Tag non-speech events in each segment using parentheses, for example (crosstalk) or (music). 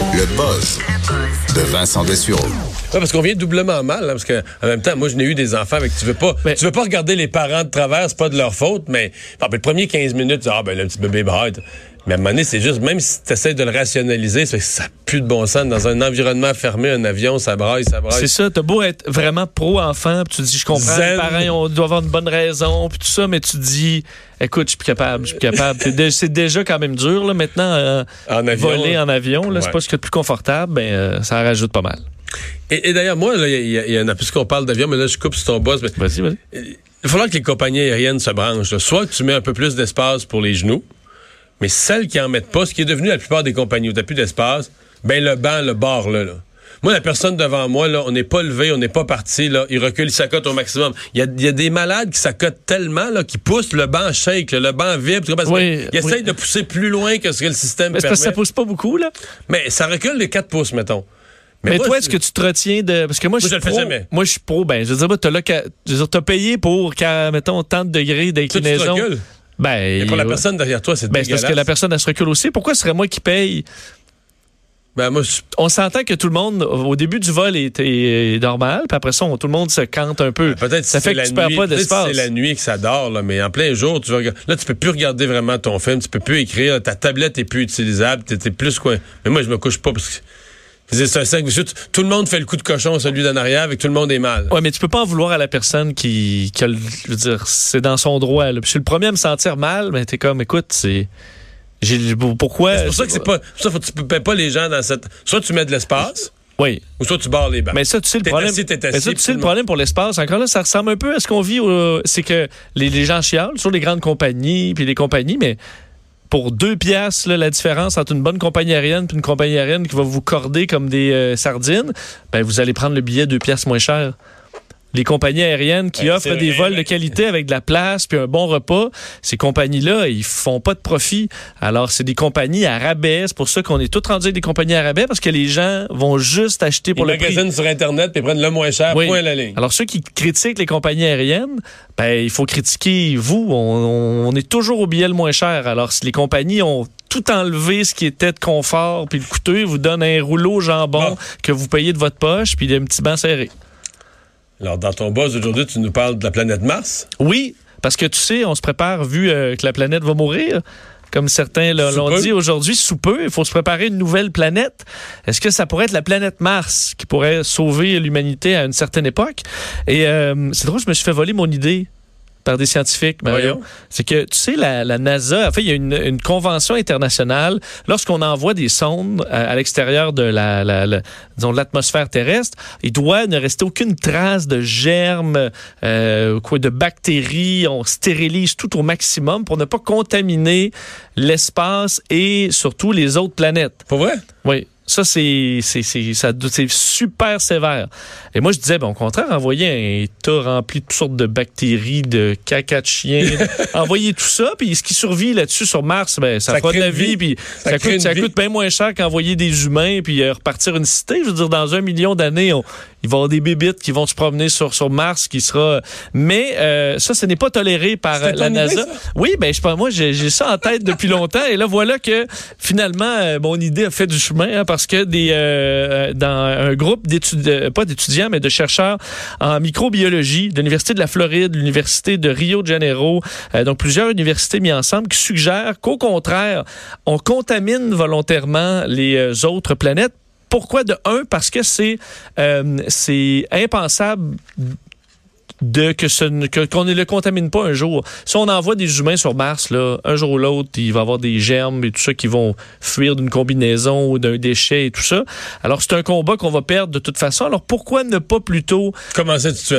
Le buzz de Vincent Dessureau. Ouais, parce qu'on vient doublement mal, hein, parce que en même temps, moi, je n'ai eu des enfants avec tu veux pas, Mais- tu veux pas regarder les parents de travers, c'est pas de leur faute, mais bon, ben, le premier 15 minutes, tu dis, ah ben le petit bébé braille. Mais à un moment donné, c'est juste, même si tu essaies de le rationaliser, c'est que ça n'a plus de bon sens. Dans un environnement fermé, un avion, ça braille, ça braille. C'est ça, t'as beau être vraiment pro-enfant, puis tu dis, je comprends, Zen. les parents on doit avoir une bonne raison, puis tout ça, mais tu dis, écoute, je suis plus capable, je suis plus capable. C'est déjà quand même dur, là, maintenant, euh, En avion. voler en avion, là, c'est Ouais. pas ce qu'il y a de plus confortable, ben, euh, ça en rajoute pas mal. Et, et d'ailleurs, moi, il y, en a, puisqu'on parle d'avion, mais là, je coupe sur ton boss. mais Vas-y, vas-y. il va falloir que les compagnies aériennes se branchent. là. Soit que tu mets un peu plus d'espace pour les genoux, mais celles qui en mettent pas, ce qui est devenu la plupart des compagnies où t'as plus d'espace, ben le banc, le bord là, là. Moi, la personne devant moi, là, on n'est pas levé, on n'est pas parti, là. Il recule, il s'accote au maximum. Il y a, il y a des malades qui s'accotent tellement, là, qui poussent le banc shake, là, le banc vibre. tu Parce Oui, qu'ils oui. essayent de pousser plus loin que ce que le système Mais permet. parce que ça pousse pas beaucoup, là. Mais ça recule les 4 pouces, mettons. Mais, moi, toi, est-ce que tu te retiens de. Parce que moi, je suis je le fais pro. jamais. Moi, je suis pro. Ben, je veux dire, t'as loca- je veux dire, t'as payé pour, qu'à, mettons, tant de degrés Toi, tu te d'inclinaison. recules. Ben, Et pour la ouais. personne derrière toi, c'est Ben, parce que la personne, elle se recule aussi. Pourquoi ce serait moi qui paye? Ben, moi, je- On s'entend que tout le monde, au début du vol, est, est normal, puis après ça, on- tout le monde se cante un peu. Peut-être ça si fait que la tu perds nuit, pas peut-être si d'espace. C'est la nuit que ça dort, là, mais en plein jour, tu vas là, tu peux plus regarder vraiment ton film, tu peux plus écrire, ta tablette est plus utilisable, t'es plus quoi. Mais moi, je me couche pas parce que c'est un cercle vicieux. Tout- le monde fait le coup de cochon, celui d'en arrière, avec tout le monde est mal. Ouais, mais tu peux pas en vouloir à la personne qui, qui a le- je veux dire, c'est dans son droit. Là. Puis je suis le premier à me sentir mal, mais t'es comme, écoute, c'est, j'ai, pourquoi? C'est pour ça que c'est pas, ça, faut tu peux pas les gens dans cette, soit tu mets de l'espace, Oui, ou soit tu barres les bancs. mais ça, tu sais le problème. assis, mais ça, tu sais le le problème pour l'espace. Encore là, ça ressemble un peu à ce qu'on vit. au- c'est que les, les gens chialent sur les grandes compagnies, puis les compagnies, mais pour deux piastres, la différence entre une bonne compagnie aérienne et une compagnie aérienne qui va vous corder comme des euh, sardines, ben, vous allez prendre le billet deux piastres moins cher. Les compagnies aériennes qui Ouais, offrent des vrai, vols mais- de qualité avec de la place puis un bon repas, ces compagnies-là, ils font pas de profit. Alors, c'est des compagnies à rabais. C'est pour ça qu'on est tous rendus avec des compagnies à rabais parce que les gens vont juste acheter pour Ils le prix. sur Internet puis prennent le moins cher, Oui. point à la ligne. Alors, ceux qui critiquent les compagnies aériennes, ben, il faut critiquer vous. On, est toujours au billet le moins cher. Alors, si les compagnies ont tout enlevé ce qui était de confort puis le coûteux, vous donnent un rouleau jambon Bon. que vous payez de votre poche puis un petit banc serré. Alors, dans ton buzz aujourd'hui, tu nous parles de la planète Mars? Oui, parce que tu sais, on se prépare vu euh, que la planète va mourir. Comme certains l'ont dit aujourd'hui, sous peu, il faut se préparer une nouvelle planète. Est-ce que ça pourrait être la planète Mars qui pourrait sauver l'humanité à une certaine époque? Et euh, c'est drôle, je me suis fait voler mon idée par des scientifiques, Mario. C'est que, tu sais, la, la NASA, en fait, il y a une, une convention internationale. Lorsqu'on envoie des sondes à, à l'extérieur de la, la- la- disons, de l'atmosphère terrestre, il doit ne rester aucune trace de germes, euh, quoi, de bactéries. On stérilise tout au maximum pour ne pas contaminer l'espace et surtout les autres planètes. Pour vrai? Oui. Ça, c'est c'est- c'est- ça- c'est super sévère. Et moi, je disais, ben, au contraire, envoyer un tas rempli de toutes sortes de bactéries, de caca de chien, (laughs) envoyer tout ça, puis ce qui survit là-dessus sur Mars, ben, ça, Ça fera de la vie, vie. puis Ça coûte, ça coûte bien moins cher qu'envoyer des humains, puis euh, repartir une cité. Je veux dire, dans un million d'années, on- il va y avoir des bébites qui vont se promener sur, sur Mars, qui sera... Mais euh, ça, ce n'est pas toléré par euh, la idée, NASA. Oui, ben je pense moi j'ai ça en tête depuis longtemps et là voilà que finalement euh, mon idée a fait du chemin hein, parce que des euh, dans un groupe d'étudiants pas d'étudiants mais de chercheurs en microbiologie de l'université de la Floride, de l'université de Rio de Janeiro, euh, donc plusieurs universités mis ensemble qui suggèrent qu'au contraire, on contamine volontairement les euh, autres planètes pourquoi de un? Parce que c'est euh, c'est impensable de que ce ne- que- qu'on ne le contamine pas un jour. Si on envoie des humains sur Mars, là, un jour ou l'autre, il va y avoir des germes et tout ça qui vont fuir d'une combinaison ou d'un déchet et tout ça. Alors c'est un combat qu'on va perdre de toute façon. Alors pourquoi ne pas plutôt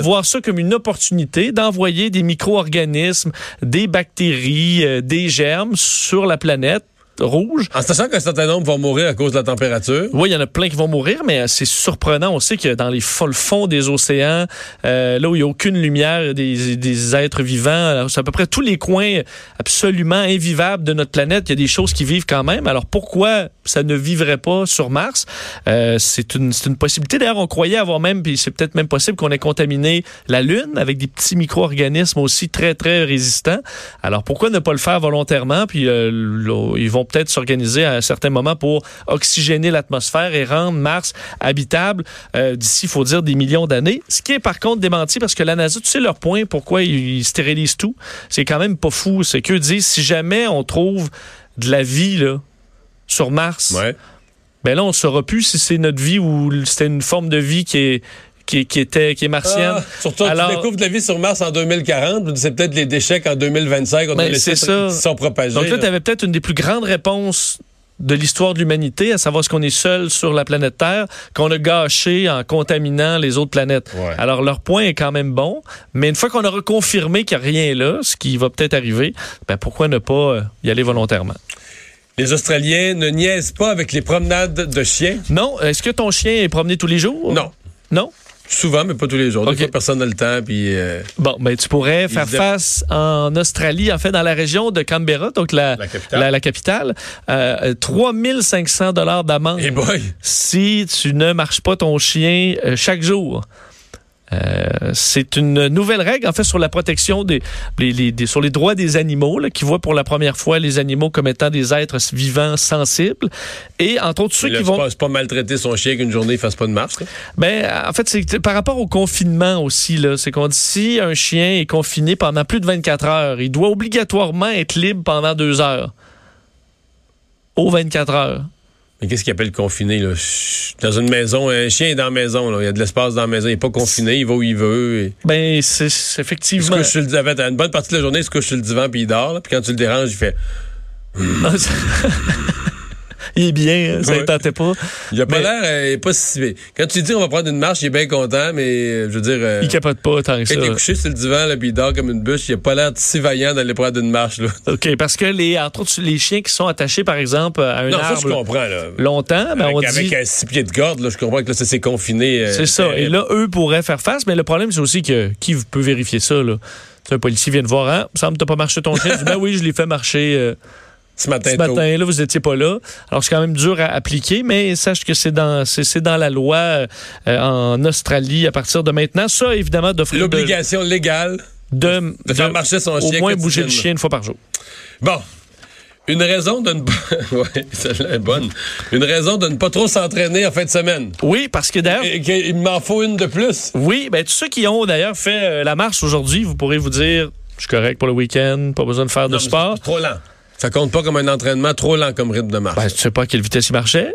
voir ça comme une opportunité d'envoyer des micro-organismes, des bactéries, euh, des germes sur la planète rouge. En sachant qu'un certain nombre vont mourir à cause de la température. Oui, il y en a plein qui vont mourir, mais c'est surprenant. On sait que dans les le fond des océans, euh, là où il n'y a aucune lumière, des, des êtres vivants, c'est à peu près tous les coins absolument invivables de notre planète, il y a des choses qui vivent quand même. Alors pourquoi ça ne vivrait pas sur Mars? Euh, c'est une, c'est une possibilité. D'ailleurs, on croyait avoir même, puis c'est peut-être même possible qu'on ait contaminé la Lune avec des petits micro-organismes aussi très, très résistants. Alors pourquoi ne pas le faire volontairement? Puis euh, ils vont peut-être s'organiser à un certain moment pour oxygéner l'atmosphère et rendre Mars habitable euh, d'ici, il faut dire, des millions d'années. Ce qui est par contre démenti parce que la NASA, tu sais leur point, pourquoi ils, ils stérilisent tout? C'est quand même pas fou. C'est qu'eux disent, si jamais on trouve de la vie là, sur Mars, Ouais. ben là, on ne saura plus si c'est notre vie ou c'était une forme de vie qui est qui, qui était qui est martienne. Ah, surtout, Alors- tu découvres de la vie sur Mars en 2040, c'est peut-être les déchets qu'en 2025, on a Ben, laissé c'est ça. qui sont propagés. Donc là, là. tu avais peut-être une des plus grandes réponses de l'histoire de l'humanité, à savoir ce qu'on est seul sur la planète Terre, qu'on a gâché en contaminant les autres planètes. Ouais. Alors leur point est quand même bon, mais une fois qu'on aura confirmé qu'il n'y a rien là, ce qui va peut-être arriver, ben pourquoi ne pas euh, y aller volontairement? Les Australiens ne niaisent pas avec les promenades de chiens. Non, est-ce que ton chien est promené tous les jours? Non. Non? Souvent, mais pas tous les jours. Des Ok. fois, personne n'a le temps, puis... euh, Bon, ben tu pourrais faire face en Australie, en fait, dans la région de Canberra, donc la, La capitale. la, la capitale, euh, 3500 dollars d'amende Hey si tu ne marches pas ton chien euh, chaque jour. Euh, c'est une nouvelle règle, en fait, sur la protection des, les- les- des- sur les droits des animaux, là, qui voit pour la première fois les animaux comme étant des êtres vivants sensibles. Et entre autres, ceux Là, qui c'est vont. pas, c'est pas maltraiter son chien qu'une journée il fasse pas de marche. là. Ben, en fait, c'est par rapport au confinement aussi, là. C'est qu'on dit si un chien est confiné pendant plus de 24 heures, il doit obligatoirement être libre pendant deux heures. Aux 24 heures. Mais qu'est-ce qu'il appelle confiné? Là? Dans une maison, un chien est dans la maison. Là. Il y a de l'espace dans la maison. Il n'est pas confiné. Il va où il veut. Et... Ben, c'est c'est Il se effectivement. couche sur le Une bonne partie de la journée, il se couche sur le divan puis il dort. là. Puis quand tu le déranges, il fait... (laughs) il est bien, hein, ça ne Ouais. tentait pas. Il a pas l'air... euh, il est pas si... Quand tu dis on va prendre une marche, il est bien content, mais euh, je veux dire... euh, Il capote pas tant que quand il est couché sur le divan là, puis il dort comme une bûche, il a pas l'air si vaillant d'aller prendre une marche. Là. OK, parce que les, entre autres, les chiens qui sont attachés, par exemple, à un non, ça, je arbre comprends. Là. longtemps, ben, on avec, dit... avec un six pieds de corde, là, je comprends que là, ça c'est confiné. C'est ça. Et là, eux pourraient faire face, mais le problème, c'est aussi que qui peut vérifier ça, là? Tu sais, un policier vient de voir, hein, il me semble que t'as pas marché ton chien. Ben oui, je l'ai fait marcher ce matin, ce tôt. matin-là, vous étiez pas là. Alors, c'est quand même dur à appliquer, mais sache que c'est dans, c'est, dans la loi euh, en Australie à partir de maintenant. Ça, évidemment, d'offrir L'obligation légale de, de faire marcher son au chien moins bouger le chien une fois par jour. Bon. Une raison de ne pas. (laughs) ouais, celle-là est bonne. Une raison de ne pas trop s'entraîner en fin de semaine. Oui, parce que d'ailleurs, qu'il m'en faut une de plus. Oui, ben tous ceux qui ont d'ailleurs fait euh, la marche aujourd'hui, vous pourrez vous dire, je suis correct pour le week-end, pas besoin de faire de Non, sport. Trop lent. Ça compte pas comme un entraînement trop lent comme rythme de marche. Ben, tu sais pas à quelle vitesse il marchait?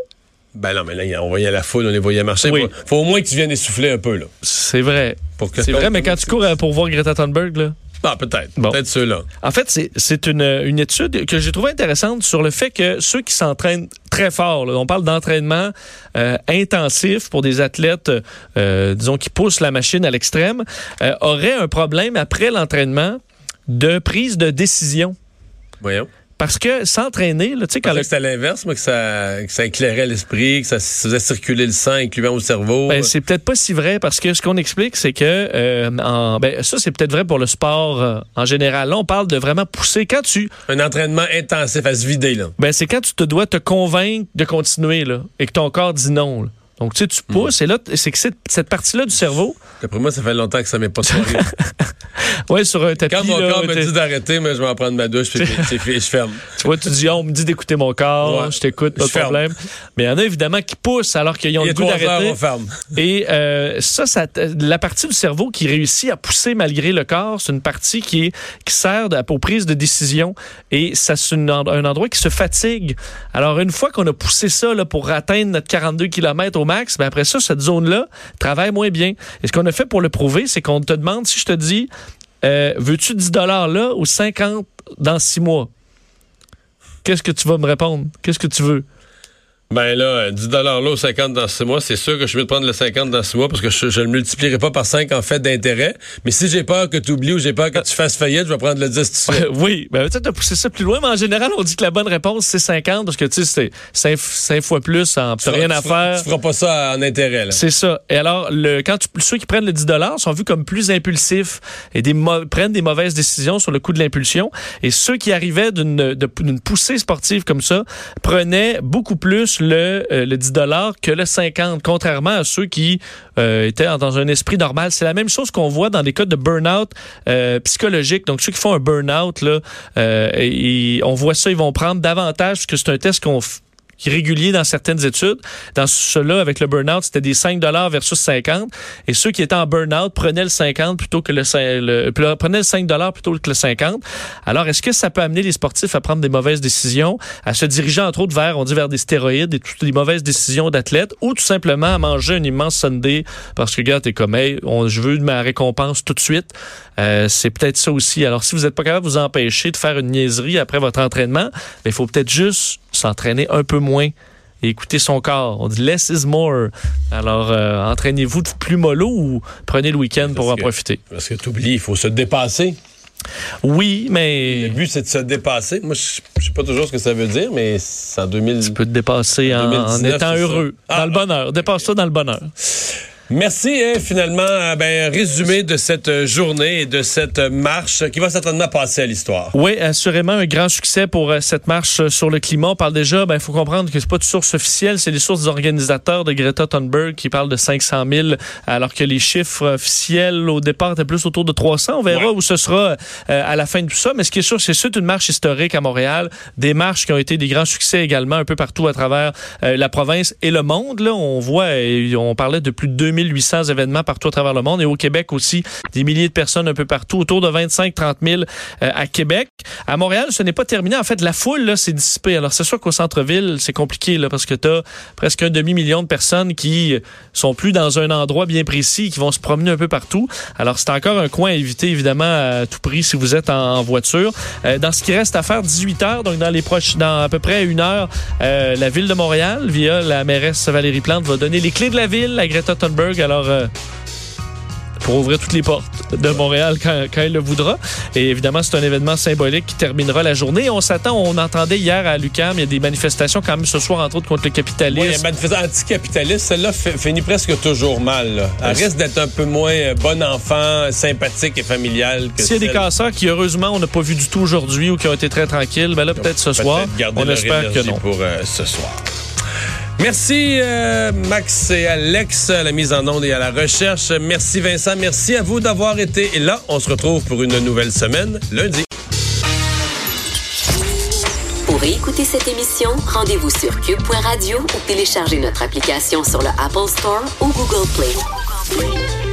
Ben non, mais là, on voyait la foule, on les voyait marcher. Oui. Faut, au moins que tu viennes essouffler un peu, là. C'est vrai. C'est vrai, mais quand tu cours pour voir Greta Thunberg, là. Ah, peut-être. Bon. Peut-être ceux-là. En fait, c'est- c'est une, une étude que j'ai trouvée intéressante sur le fait que ceux qui s'entraînent très fort, là, on parle d'entraînement euh, intensif pour des athlètes, euh, disons, qui poussent la machine à l'extrême, euh, auraient un problème après l'entraînement de prise de décision. Voyons. Parce que s'entraîner, tu sais, quand le c'était à l'inverse, moi, que ça, que ça éclairait l'esprit, que ça faisait circuler le sang, incluant au cerveau. Ben, c'est peut-être pas si vrai parce que ce qu'on explique, c'est que euh, en- ben, ça, c'est peut-être vrai pour le sport euh, en général. Là, on parle de vraiment pousser. Quand tu. Un entraînement intensif à se vider, là. Ben, c'est quand tu te dois te convaincre de continuer là, et que ton corps dit non. là. Donc, tu sais, tu pousses et là, c'est que cette, cette partie-là du cerveau, D'après moi, ça fait longtemps que ça m'est pas soiré. (laughs) ouais, sur un tapis, Quand mon là, corps me dit d'arrêter, mais je vais en prendre ma douche, puis je ferme. tu vois, tu dis, oh, on me dit d'écouter mon corps, Ouais. je t'écoute, pas de problème. Mais il y en a évidemment qui poussent alors qu'ils ont Il le goût d'arrêter. Et euh, ça, ça, la partie du cerveau qui réussit à pousser malgré le corps, c'est une partie qui, est, qui sert aux prises de décision. Et ça, c'est un endroit qui se fatigue. Alors, une fois qu'on a poussé ça là, pour atteindre notre 42 km au ben après ça, cette zone-là travaille moins bien. Et ce qu'on a fait pour le prouver, c'est qu'on te demande, si je te dis, euh, veux-tu 10 là ou 50 dans 6 mois? Qu'est-ce que tu vas me répondre? Qu'est-ce que tu veux? Ben là, 10 là au 50 dans 6 mois, c'est sûr que je vais te prendre le 50 dans 6 mois parce que je, ne le multiplierai pas par 5 en fait d'intérêt. Mais si j'ai peur que tu oublies ou j'ai peur que tu fasses faillite, je vais prendre le 10 tout (laughs) Oui, ben peut-être as poussé ça plus loin, mais en général, on dit que la bonne réponse, c'est 50 parce que tu sais, c'est 5, fois plus, en rien à faire. Tu feras pas ça en intérêt. C'est ça. Et alors, le, quand tu, ceux qui prennent le 10 sont vus comme plus impulsifs et des, prennent des mauvaises décisions sur le coup de l'impulsion. Et ceux qui arrivaient d'une poussée sportive comme ça prenaient beaucoup plus le, euh, le 10 que le 50, contrairement à ceux qui euh, étaient dans un esprit normal. C'est la même chose qu'on voit dans des cas de burn-out euh, psychologique. Donc, ceux qui font un burn-out, là, on voit ça, ils vont prendre davantage, parce que c'est un test qu'on régulier dans certaines études. Dans ceux-là, avec le burn-out, c'était des 5 versus 50. Et ceux qui étaient en burn-out prenaient le 50 plutôt que le, le prenaient le 5 plutôt que le 50. Alors, est-ce que ça peut amener les sportifs à prendre des mauvaises décisions, à se diriger entre autres vers, on dit vers des stéroïdes et toutes les mauvaises décisions d'athlètes, ou tout simplement à manger un immense Sunday parce que, gars, t'es comme, hey, je veux ma récompense tout de suite. Euh, c'est peut-être ça aussi. Alors, si vous n'êtes pas capable de vous empêcher de faire une niaiserie après votre entraînement, ben, il faut peut-être juste s'entraîner un peu moins et écouter son corps. On dit less is more. Alors, euh, entraînez-vous plus mollo ou prenez le week-end pour en profiter? Parce que tu oublies, il faut se dépasser. Oui, mais. Le but, c'est de se dépasser. Moi, je sais pas toujours ce que ça veut dire, mais c'est en 2000. Tu peux te dépasser en, étant heureux, dans le ah. bonheur. Dépasse ça dans le bonheur. Merci. Et finalement, euh, ben, résumé de cette euh, journée et de cette marche qui va certainement passer à l'histoire. Oui, assurément un grand succès pour euh, cette marche sur le climat. On parle déjà, ben, il faut comprendre que c'est pas de source officielle, c'est les sources des organisateurs de Greta Thunberg qui parlent de 500 000, alors que les chiffres officiels au départ étaient plus autour de 300. On verra où ce sera à la fin de tout ça. Mais ce qui est sûr, c'est c'est une marche historique à Montréal, des marches qui ont été des grands succès également un peu partout à travers la province et le monde. Là, on voit, on parlait de plus de 2000 800 événements partout à travers le monde et au Québec aussi, des milliers de personnes un peu partout, autour de 25-30 000 euh, à Québec. À Montréal, ce n'est pas terminé. En fait, la foule, là, s'est dissipée. Alors, c'est sûr qu'au centre-ville, c'est compliqué, là, parce que tu as presque un demi-million de personnes qui sont plus dans un endroit bien précis, qui vont se promener un peu partout. Alors, c'est encore un coin à éviter, évidemment, à tout prix si vous êtes en, voiture. Euh, dans ce qui reste à faire, 18 heures, donc dans les proches, dans à peu près une heure, euh, la ville de Montréal, via la mairesse Valérie Plante, va donner les clés de la ville à Greta Thunberg alors, euh, pour ouvrir toutes les portes de Montréal quand, quand elle le voudra. Et évidemment, c'est un événement symbolique qui terminera la journée. On s'attend, on entendait hier à Lucam, il y a des manifestations quand même ce soir, entre autres, contre le capitalisme. Oui, il y a manifestation anticapitaliste. Celle-là finit presque toujours mal. Elle risque d'être un peu moins euh, bon enfant, sympathique et familial que S'il y a des casseurs qui, heureusement, on n'a pas vu du tout aujourd'hui ou qui ont été très tranquilles, ben là, peut-être ce soir. On espère que non. pour euh, ce soir. Merci euh, Max et Alex à la mise en onde et à la recherche. Merci Vincent. Merci à vous d'avoir été là. On se retrouve pour une nouvelle semaine lundi. Pour écouter cette émission, rendez-vous sur cube.radio ou téléchargez notre application sur le Apple Store ou Google Play.